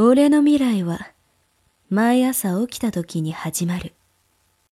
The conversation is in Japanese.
俺の未来は毎朝起きた時に始まる。